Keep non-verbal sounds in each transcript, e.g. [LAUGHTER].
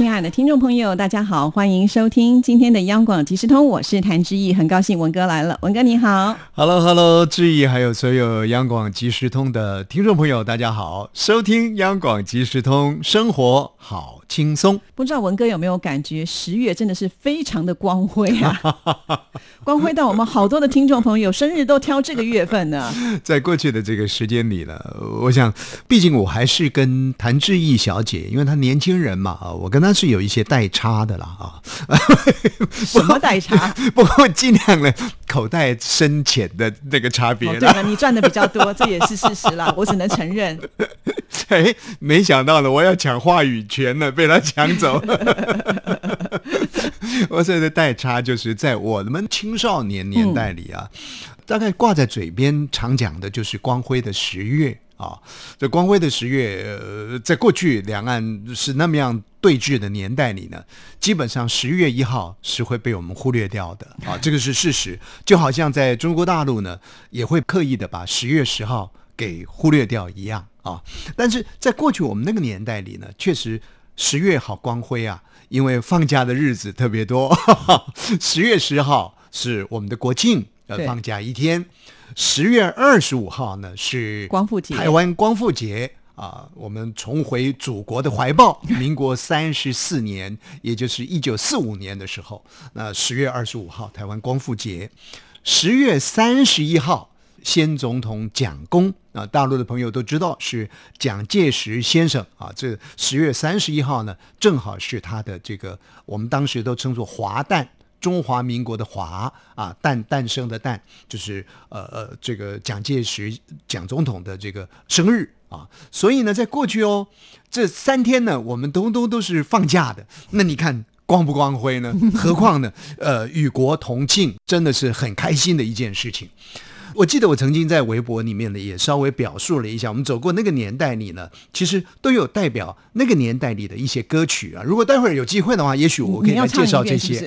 亲爱的听众朋友，大家好，欢迎收听今天的央广即时通，我是谭志毅，很高兴文哥来了，文哥你好。Hello，Hello，志毅，还有所有央广即时通的听众朋友，大家好，收听央广即时通，生活好轻松。不知道文哥有没有感觉，十月真的是非常的光辉啊，[LAUGHS] 光辉到我们好多的听众朋友生日都挑这个月份呢。[LAUGHS] 在过去的这个时间里呢，我想，毕竟我还是跟谭志毅小姐，因为她年轻人嘛啊，我跟她是有一些代差的啦啊。[LAUGHS] 什么代差？不过尽量呢，口袋深浅的那个差别哦，对了，你赚的比较多，这也是事实啦，我只能承认。[LAUGHS] 哎，没想到呢，我要抢话语权呢，被他抢走。[LAUGHS] 我所谓的代差，就是在我们青少年年代里啊，大概挂在嘴边常讲的就是光辉的十月啊。这光辉的十月，呃，在过去两岸是那么样对峙的年代里呢，基本上十月一号是会被我们忽略掉的啊，这个是事实。就好像在中国大陆呢，也会刻意的把十月十号给忽略掉一样啊。但是在过去我们那个年代里呢，确实十月好光辉啊，因为放假的日子特别多。[LAUGHS] 十月十号是我们的国庆，呃，放假一天。十月二十五号呢是光复节台湾光复节。啊，我们重回祖国的怀抱。民国三十四年，也就是一九四五年的时候，那十月二十五号台湾光复节，十月三十一号先总统蒋公啊，大陆的朋友都知道是蒋介石先生啊。这十月三十一号呢，正好是他的这个我们当时都称作华诞。中华民国的华啊，诞诞生的诞，就是呃呃，这个蒋介石蒋总统的这个生日啊，所以呢，在过去哦，这三天呢，我们都都都是放假的。那你看光不光辉呢？何况呢，呃，与国同庆，真的是很开心的一件事情。我记得我曾经在微博里面呢，也稍微表述了一下，我们走过那个年代里呢，其实都有代表那个年代里的一些歌曲啊。如果待会儿有机会的话，也许我可以来介绍这些 [LAUGHS]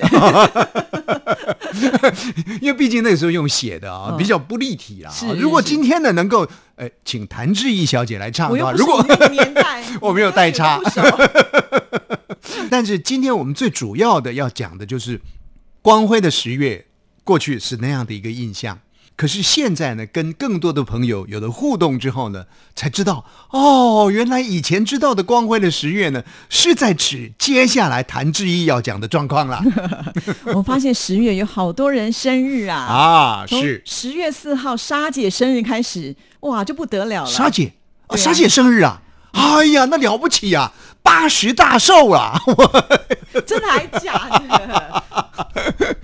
[LAUGHS] 因为毕竟那个时候用写的啊，嗯比较不立体啊是。如果今天呢，能够呃，请谭志毅小姐来唱的话，如果我没有 [LAUGHS] 代差但是今天我们最主要的要讲的就是光辉的十月，过去是那样的一个印象。可是现在呢，跟更多的朋友有了互动之后呢，才知道哦，原来以前知道的光辉的十月呢，是在指接下来谭志毅要讲的状况啦。[LAUGHS] 我发现十月有好多人生日啊，啊，是十月四号莎姐生日开始，哇，就不得了了。莎姐，哦啊莎姐生日啊！哎呀，那了不起呀、八十大寿啊！真的还假的？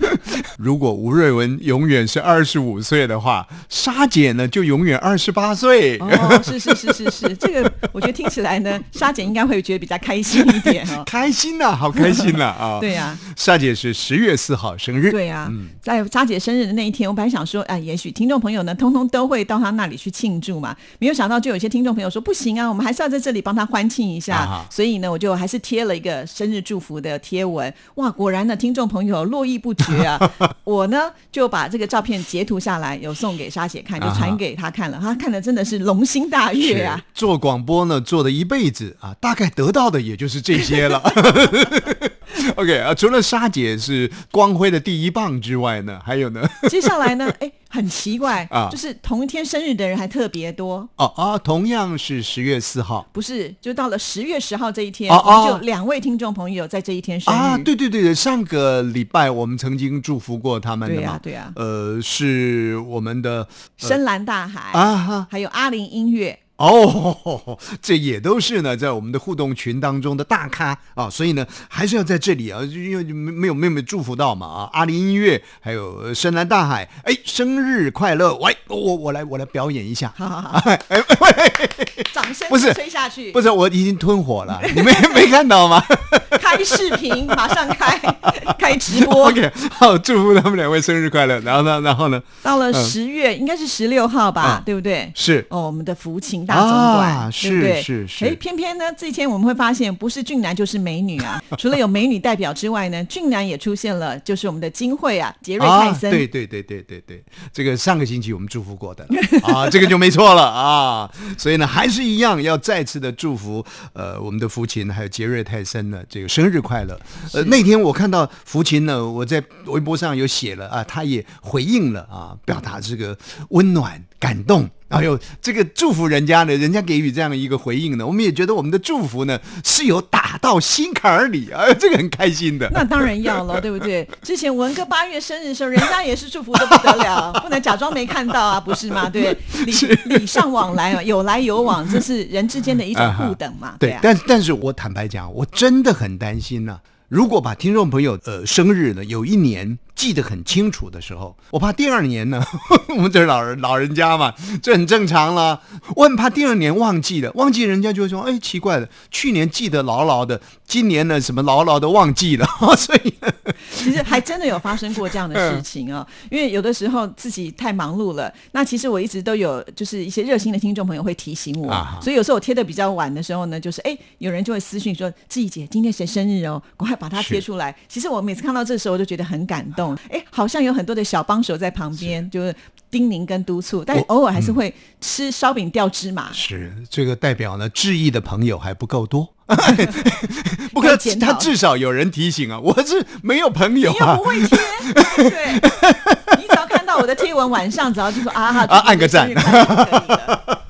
[LAUGHS] [LAUGHS] 如果吴瑞文永远是二十五岁的话，莎姐呢就永远二十八岁。哦，是是是是是，[LAUGHS] 这个我觉得听起来呢，莎姐应该会觉得比较开心一点哦。[LAUGHS] 开心呐、好开心呐啊！对呀、莎姐是十月四号生日。对呀、在莎姐生日的那一天，我本来想说，哎，也许听众朋友呢，通通都会到她那里去庆祝嘛。没有想到，就有些听众朋友说，不行啊，我们还是要在这里帮她欢庆一下。啊所以呢，我就还是贴了一个生日祝福的贴文。哇，果然呢，听众朋友络绎不绝啊。[LAUGHS] 我呢就把这个照片截图下来，有送给莎姐看，就传给她看了。她看的真的是龙心大悦啊。[LAUGHS] 做广播呢，做了一辈子啊，大概得到的也就是这些了。[LAUGHS] [LAUGHS] OK 啊，除了莎姐是光辉的第一棒之外呢，还有呢？[LAUGHS] 接下来呢，哎，很奇怪啊就是同一天生日的人还特别多。哦啊，同样是十月四号不是，就到了十月十号这一天，哦我们就两位听众朋友在这一天生日。啊，对对对对，上个礼拜我们曾经祝福过他们的对呀嘛，对呀呃，是我们的深蓝大海啊哈。还有阿林音乐。哦，这也都是呢，在我们的互动群当中的大咖啊，所以呢，还是要在这里啊，因为没没有没有祝福到嘛啊，阿里音乐还有呃深蓝大海，哎，生日快乐！喂，我我来我来表演一下，好好好，哎哎喂，掌声不是吹下去，不是我已经吞火了，你们没看到吗开视频，马上开开直播。[LAUGHS] OK，好，祝福他们两位生日快乐。然后呢，然后呢，到了十月，应该是十六号吧啊，对不对？是哦，我们的福情大总管，啊对不对？是是是哎，偏偏呢，这一天我们会发现，不是俊男就是美女啊。[LAUGHS] 除了有美女代表之外呢，俊男也出现了，就是我们的金惠啊，杰瑞泰森。啊。对对对对对对，这个上个星期我们祝福过的 [LAUGHS] 啊，这个就没错了啊。所以呢，还是一样要再次的祝福呃我们的福琴还有杰瑞泰森呢这个生日快乐。呃，那天我看到福琴呢，我在微博上有写了啊，他也回应了啊，表达这个温暖感动。还有这个祝福人家呢，人家给予这样的一个回应呢，我们也觉得我们的祝福呢是有打到心坎儿里啊，这个很开心的。那当然要了，[LAUGHS] 对不对？之前文哥八月生日的时候，人家也是祝福的不得了，[LAUGHS] 不能假装没看到啊，不是吗？对，[LAUGHS] 礼礼尚往来啊，有来有往，这是人之间的一种互等嘛，对，啊。但但是我坦白讲，我真的很担心呢、如果把听众朋友呃生日呢有一年记得很清楚的时候，我怕第二年呢，[LAUGHS] 我们这是老人老人家嘛，这很正常了。我很怕第二年忘记了，忘记人家就会说，哎，奇怪了，去年记得牢牢的，今年呢什么牢牢的忘记了，[LAUGHS] 所以 [LAUGHS] 其实还真的有发生过这样的事情哦，因为有的时候自己太忙碌了。那其实我一直都有，就是一些热心的听众朋友会提醒我，啊所以有时候我贴的比较晚的时候呢，就是哎，有人就会私讯说：“志怡姐，今天谁生日哦？赶快把它贴出来。”其实我每次看到这时候，我就觉得很感动，哎，好像有很多的小帮手在旁边，就是叮咛跟督促，但偶尔还是会吃烧饼掉芝麻。是这个代表呢，致意的朋友还不够多。[LAUGHS] 不过他至少有人提醒啊，我是没有朋友啊。你又不。会贴，对，[LAUGHS] 你只要看到我的贴文，晚上只要就说啊哈，啊按个赞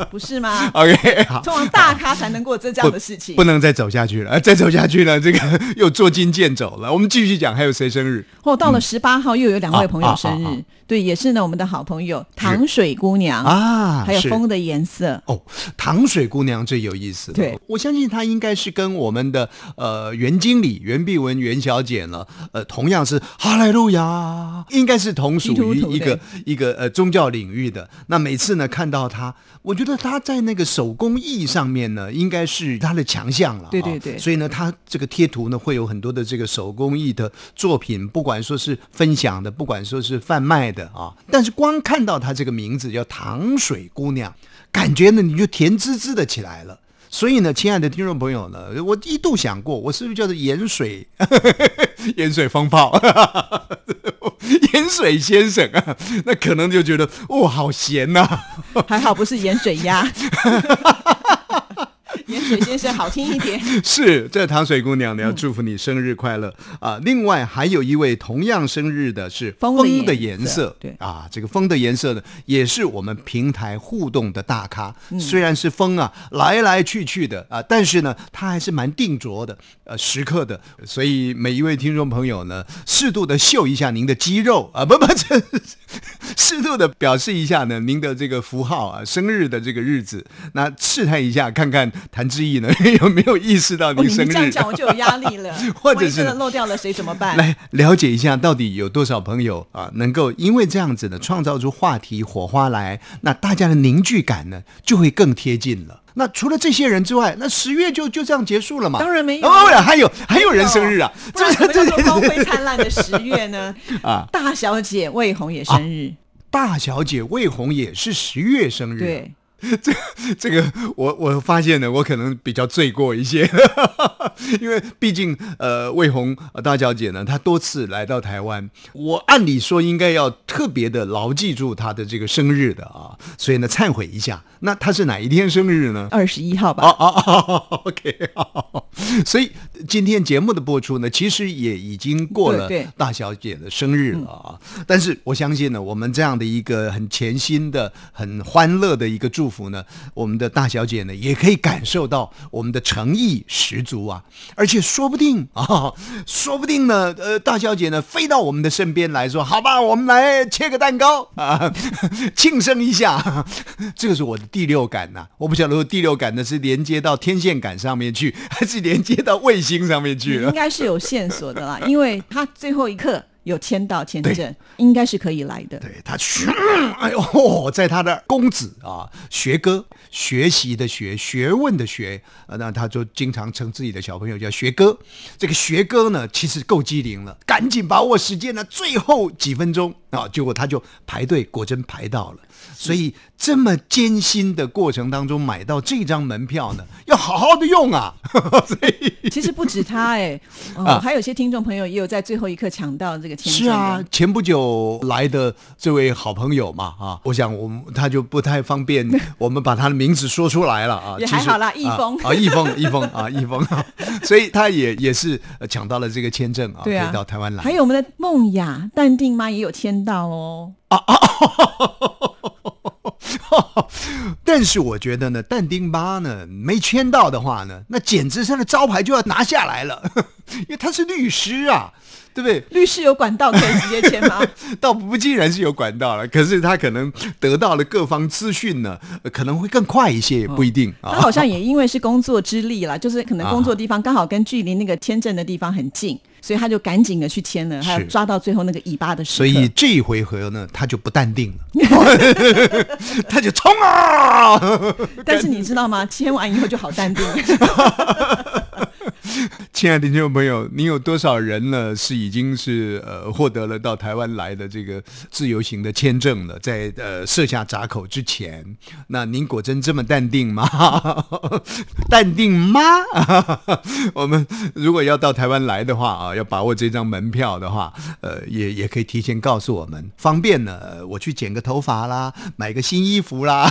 [LAUGHS] 不是吗？OK，[LAUGHS] 好，通常大咖才能过这这样的事情不。能再走下去了，[LAUGHS] 再走下去呢，这个又捉襟见肘了。我们继续讲，还有谁生日？哦，到了十八号又有两位朋友生啊啊啊日，对，也是呢我们的好朋友糖水姑娘，啊还有风的颜色。哦，糖水姑娘最有意思了。对，我相信她应该是跟我们的呃袁经理袁碧文袁小姐呢，呃，同样是哈莱路亚，应该是同属于一个一个呃宗教领域的。那每次呢看到她，我觉得她在那个手工艺上面呢，应该是他的强项了。啊对对对所以呢，他这个贴图呢会有很多的这个手工艺的作品，不管说是分享的，不管说是贩卖的啊。但是光看到他这个名字叫糖水姑娘，感觉呢你就甜滋滋的起来了。所以呢，亲爱的听众朋友呢，我一度想过，我是不是叫做盐水盐水风炮，[LAUGHS] 盐水先生啊？那可能就觉得哦，好咸呐、还好不是盐水鸭，盐水先生好听一点。[LAUGHS] 是，这糖水姑娘呢要祝福你生日快乐啊、另外还有一位同样生日的是风的颜色对啊，这个风的颜色呢也是我们平台互动的大咖。嗯虽然是风啊来来去去的啊，但是呢它还是蛮定着的，呃，时刻的。所以每一位听众朋友呢，适度的秀一下您的肌肉啊，不不，这适度的表示一下呢您的这个符号啊，生日的这个日子，那试探一下看看谭志毅呢有没有意识到哦，你您生日。这样讲我就有压力了，[LAUGHS] 或者是漏掉了谁怎么办？来了解一下，到底有多少朋友啊，能够因为这样子呢，创造出话题火花来，那大家的凝聚感呢，就会更贴近了。那除了这些人之外，那十月就就这样结束了嘛？当然没有。哦，还有还有人生日啊，不然怎么叫做光辉灿烂的十月呢？[LAUGHS] 啊，大小姐魏红也生日，大小姐魏红也是十月生日，，对，[LAUGHS] 这个我我发现呢，我可能比较罪过一些，[LAUGHS] 因为毕竟呃，魏红呃大小姐呢，她多次来到台湾，我按理说应该要特别的牢记住她的这个生日的啊，所以呢，忏悔一下。那她是哪一天生日呢？二十一号吧。哦 [LAUGHS] 哦哦，OK，好 [LAUGHS] 所以今天节目的播出呢，其实也已经过了大小姐的生日了啊。但是我相信呢，我们这样的一个很潜心的、很欢乐的一个祝福呢，我们的大小姐呢，也可以感受到我们的诚意十足啊。而且说不定啊，说不定呢，呃，大小姐呢飞到我们的身边来说：“好吧，我们来切个蛋糕啊，庆生一下。”这个是我的第六感呐、我不晓得说第六感呢是连接到天线杆上面去，还是连接到卫星上面去了应。该是有线索的啦，因为他最后一刻有签到签证，应该是可以来的。对他，哎呦，在他的公子啊，学哥，学习的学，学问的学，啊，那他就经常称自己的小朋友叫学哥。这个学哥呢，其实够机灵了，赶紧把握时间呢，最后几分钟啊，结果他就排队，果真排到了。所以这么艰辛的过程当中买到这张门票呢，要好好的用啊。[LAUGHS] 所以其实不止他哎，[LAUGHS] 哦，还有些听众朋友也有在最后一刻抢到这个签证。是啊，前不久来的这位好朋友嘛啊，我想我们他就不太方便，[LAUGHS] 我们把他的名字说出来了啊。也还好啦，易峰啊，易峰，易峰啊，易峰，所以他也也是抢到了这个签证啊，可以到台湾来。还有我们的梦雅、淡定妈也有签到哦。啊啊！[LAUGHS] 但是我觉得呢，但丁巴呢没签到的话呢，那简直他的招牌就要拿下来了，[LAUGHS] 因为他是律师啊，对不对？律师有管道可以直接签吗？[LAUGHS] 倒不竟然是有管道了，可是他可能得到了各方资讯呢，可能会更快一些，也不一定。他好像也因为是工作之力啦，就是可能工作地方刚好跟距离那个签证的地方很近。所以他就赶紧的去签了，还要抓到最后那个尾巴的时刻。所以这一回合呢，他就不淡定了，[LAUGHS] 他就冲啊！但是你知道吗？签完以后就好淡定。[LAUGHS] [LAUGHS] [LAUGHS] 亲爱的听众朋友，您有多少人呢？是已经是呃获得了到台湾来的这个自由行的签证了？在呃设下闸口之前，那您果真这么淡定吗？[LAUGHS] 淡定吗？[LAUGHS] 我们如果要到台湾来的话啊，要把握这张门票的话，呃，也也可以提前告诉我们，方便呢，我去剪个头发啦，买个新衣服啦，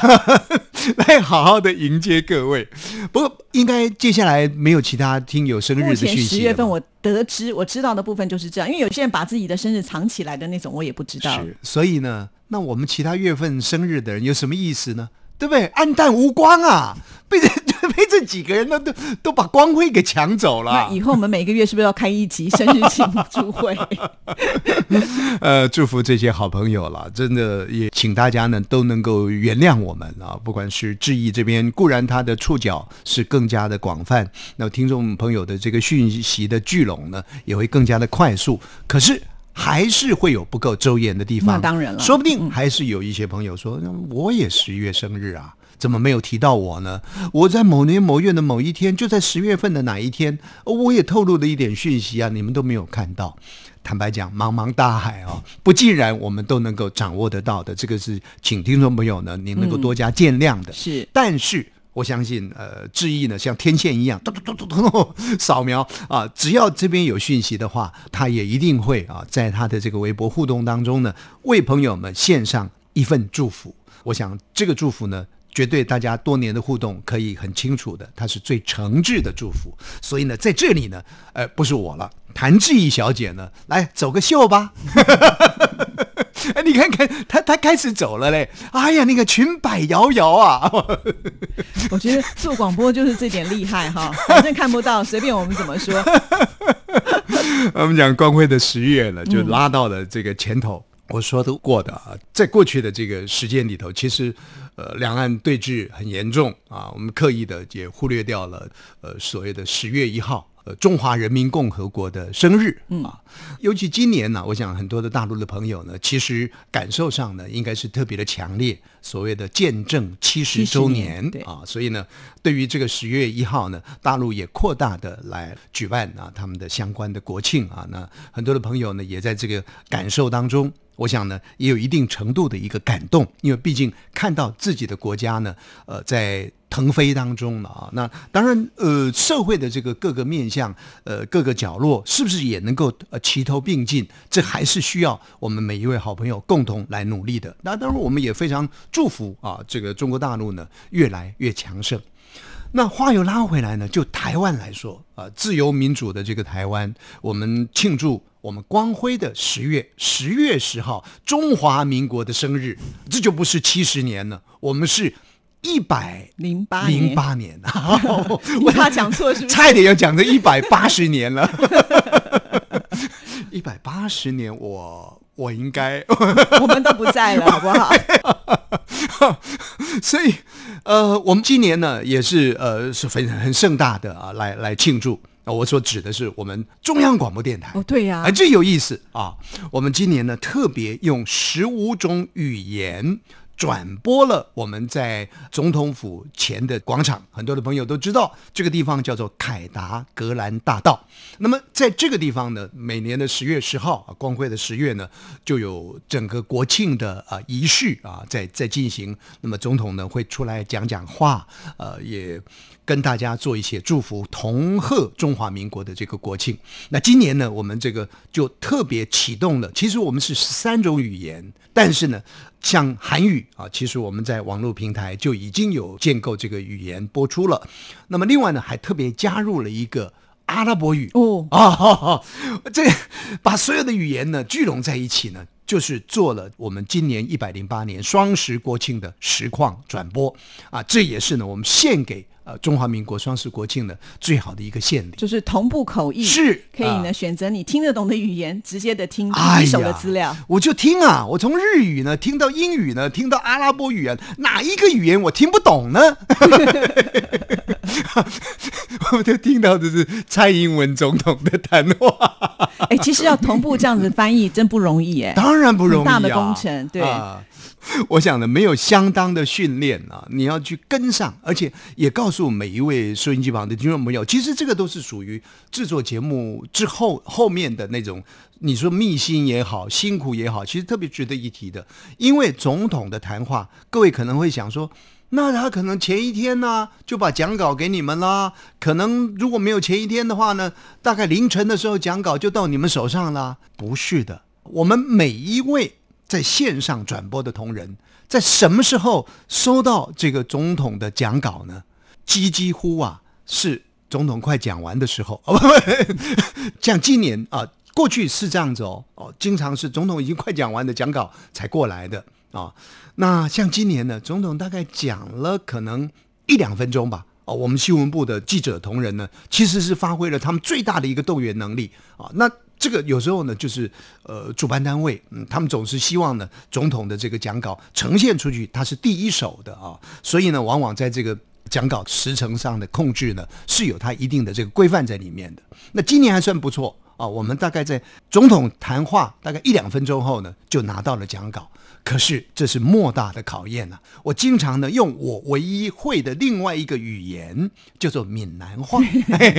[LAUGHS] 来好好的迎接各位。不过，应该接下来没有其他听友生日。的讯息十月份我得知我知道的部分就是这样，因为有些人把自己的生日藏起来的那种，我也不知道。是，所以呢，那我们其他月份生日的人有什么意思呢？对不对？暗淡无光啊，被人。[LAUGHS] 被这几个人都都都把光辉给抢走了。那以后我们每个月是不是要开一集生日庆祝会？[LAUGHS] 呃，祝福这些好朋友了，真的也请大家呢都能够原谅我们啊。不管是志毅这边，固然他的触角是更加的广泛，那听众朋友的这个讯息的聚拢呢也会更加的快速。可是还是会有不够周延的地方。那当然了，说不定还是有一些朋友说，我也十一月生日啊。怎么没有提到我呢？我在某年某月的某一天，就在十月份的哪一天，我也透露了一点讯息啊，你们都没有看到。坦白讲，茫茫大海啊，不尽然我们都能够掌握得到的。这个是请听众朋友呢，您能够多加见谅的。是，但是我相信，呃，志毅呢，像天线一样，嘟嘟嘟嘟嘟扫描啊，只要这边有讯息的话，他也一定会啊，在他的这个微博互动当中呢，为朋友们献上一份祝福。我想这个祝福呢。绝对，大家多年的互动可以很清楚的，它是最诚挚的祝福。所以呢，在这里呢，呃，不是我了，谭志毅小姐呢，来走个秀吧。[LAUGHS] 哎，你看看，她她开始走了嘞。哎呀，那个裙摆摇摇啊。我觉得做广播就是这点厉害哈，反正看不到，随便我们怎么说。[LAUGHS] 我们讲光辉的十月呢，就拉到了这个前头。我说的过的啊，在过去的这个时间里头，其实。呃，两岸对峙很严重啊，我们刻意的也忽略掉了呃所谓的十月一号，呃中华人民共和国的生日啊。尤其今年呢，我想很多的大陆的朋友呢，其实感受上呢，应该是特别的强烈，所谓的见证七十周年啊。所以呢，对于这个十月一号呢，大陆也扩大的来举办啊他们的相关的国庆啊。那很多的朋友呢，也在这个感受当中。我想呢，也有一定程度的一个感动，因为毕竟看到自己的国家呢，呃，在腾飞当中了啊。那当然，呃，社会的这个各个面向，呃，各个角落，是不是也能够呃齐头并进？这还是需要我们每一位好朋友共同来努力的。那当然，我们也非常祝福啊，这个中国大陆呢越来越强盛。那话又拉回来呢，就台湾来说啊，自由民主的这个台湾，我们庆祝。我们光辉的十月十月十号，中华民国的生日，这就不是七十年了，我们是一百零八零八年啊！[LAUGHS] 我怕讲错是不是？差一点要讲成一百八十年了，[LAUGHS] 一百八十年，我我应该 [LAUGHS] 我们都不在了，好不好？所以，呃，我们今年呢也是呃是非常很盛大的啊，来来庆祝。啊，我所指的是我们中央广播电台。哦，对呀、哎，这有意思啊！我们今年呢特别用十五种语言转播了我们在总统府前的广场，很多的朋友都知道这个地方叫做凯达格兰大道。那么在这个地方呢，每年的十月十号啊，光辉的十月呢，就有整个国庆的啊仪式啊在在进行。那么总统呢会出来讲讲话，呃，也跟大家做一些祝福，同贺中华民国的这个国庆。那今年呢，我们这个就特别启动了。其实我们是十三种语言，但是呢，像韩语啊，其实我们在网络平台就已经有建构这个语言播出了。那么另外呢，还特别加入了一个阿拉伯语哦啊、哦，[LAUGHS] 这把所有的语言呢聚拢在一起呢。就是做了我们今年一百零八年双十国庆的实况转播啊，这也是呢我们献给呃中华民国双十国庆的最好的一个献礼。就是同步口译，是可以呢、啊选择你听得懂的语言，直接的听哎第一手的资料。我就听啊，我从日语呢听到英语呢，听到阿拉伯语言，哪一个语言我听不懂呢？[LAUGHS] 我就听到的是蔡英文总统的谈话，哎、其实要同步这样子翻译真不容易哎。当然不容易、啊，很大的工程对啊。[LAUGHS] 我想呢，没有相当的训练啊，你要去跟上，而且也告诉每一位收音机旁的听众朋友，其实这个都是属于制作节目之后后面的那种，你说密心也好，辛苦也好，其实特别值得一提的。因为总统的谈话，各位可能会想说，那他可能前一天呢、就把讲稿给你们啦，可能如果没有前一天的话呢，大概凌晨的时候讲稿就到你们手上啦。不是的，我们每一位。在线上转播的同仁，在什么时候收到这个总统的讲稿呢？几几乎啊，是总统快讲完的时候。哦，不 [LAUGHS] 不，像今年啊，过去是这样子哦，哦，经常是总统已经快讲完的讲稿才过来的啊。那像今年呢，总统大概讲了可能一两分钟吧。哦，我们新闻部的记者同仁呢，其实是发挥了他们最大的一个动员能力啊。那这个有时候呢，就是呃，主办单位，嗯，他们总是希望呢，总统的这个讲稿呈现出去，它是第一手的啊，所以呢，往往在这个讲稿时程上的控制呢，是有它一定的这个规范在里面的。那今年还算不错啊，我们大概在总统谈话大概一两分钟后呢，就拿到了讲稿。可是这是莫大的考验啊！我经常呢用我唯一会的另外一个语言，叫做闽南话，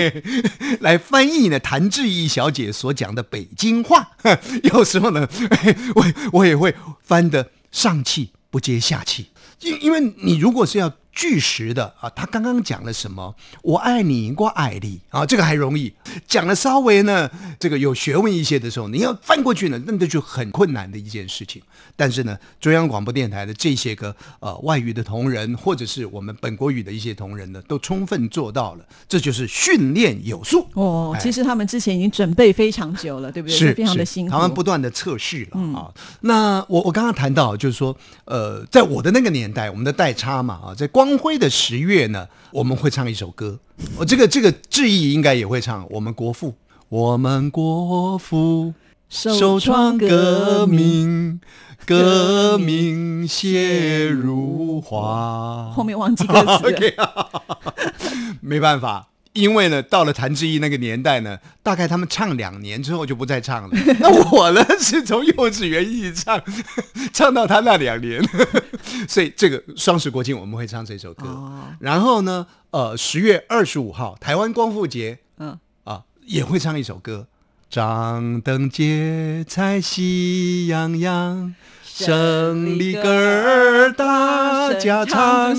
[LAUGHS] 来翻译呢谭志毅小姐所讲的北京话。[LAUGHS] 有时候呢，[LAUGHS] 我我也会翻得上气不接下气，因因为你如果是要据实的啊，他刚刚讲了什么？我爱你，我爱你啊，这个还容易讲的。稍微呢，这个有学问一些的时候，你要翻过去呢，那那就很困难的一件事情。但是呢，中央广播电台的这些个呃外语的同仁，或者是我们本国语的一些同仁呢，都充分做到了，这就是训练有素哦，哎其实他们之前已经准备非常久了，对不对？是非常的辛苦。他们不断的测试了、啊。那我我刚刚谈到，就是说，呃，在我的那个年代，我们的代差嘛啊，在光辉的十月呢，我们会唱一首歌。我、这个这个志毅应该也会唱，我们国父，我们国父首创革命，革命血如花。后面忘记歌词了。[LAUGHS] [LAUGHS] 没办法，因为呢，到了谭志毅那个年代呢，大概他们唱两年之后就不再唱了。[LAUGHS] 那我呢，是从幼稚园一直唱，[LAUGHS] 唱到他那两年，[LAUGHS] 所以这个双十国庆我们会唱这首歌。哦然后呢，呃，十月二十五号台湾光复节嗯，啊，也会唱一首歌。张灯结彩喜洋洋，胜利歌儿大家唱。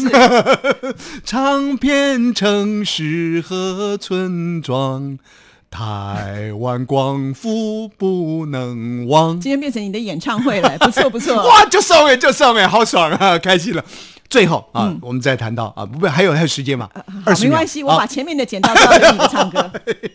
[LAUGHS] 唱遍城市和村庄，台湾光复不能忘。今天变成你的演唱会了，不错不错。[LAUGHS] 哇，就送哎，就送哎，好爽啊，开心了。最后啊，我们再谈到啊，不不，还有还有时间吗？好二，十秒，没关系，我啊把前面的剪到交给你的唱歌。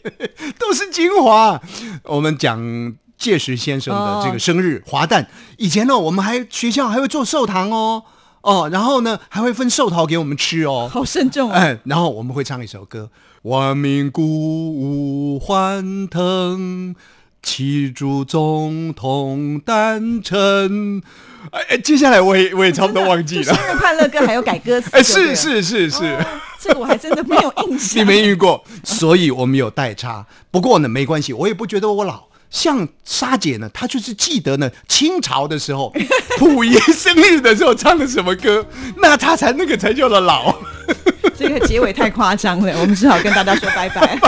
[LAUGHS] 都是精华。我们讲介石先生的这个生日华诞，以前呢，我们还学校还会做寿堂哦，哦，然后呢还会分寿桃给我们吃哦。好慎重哦。哎，然后我们会唱一首歌：万民鼓舞欢腾，祈祝总统诞辰。哎哎，接下来我也我也差不多忘记了。生日快乐歌还有改歌词。哎，是是是是。这个我还真的没有印象。[LAUGHS] 你没遇过，所以我们有代差。不过呢，没关系，我也不觉得我老。像莎姐呢，她就是记得呢，清朝的时候，[LAUGHS] 溥仪生日的时候唱的什么歌，那她才那个才叫做老。这个结尾太夸张了，我们只好跟大家说拜拜。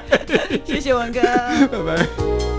[LAUGHS] 谢谢文哥，拜拜。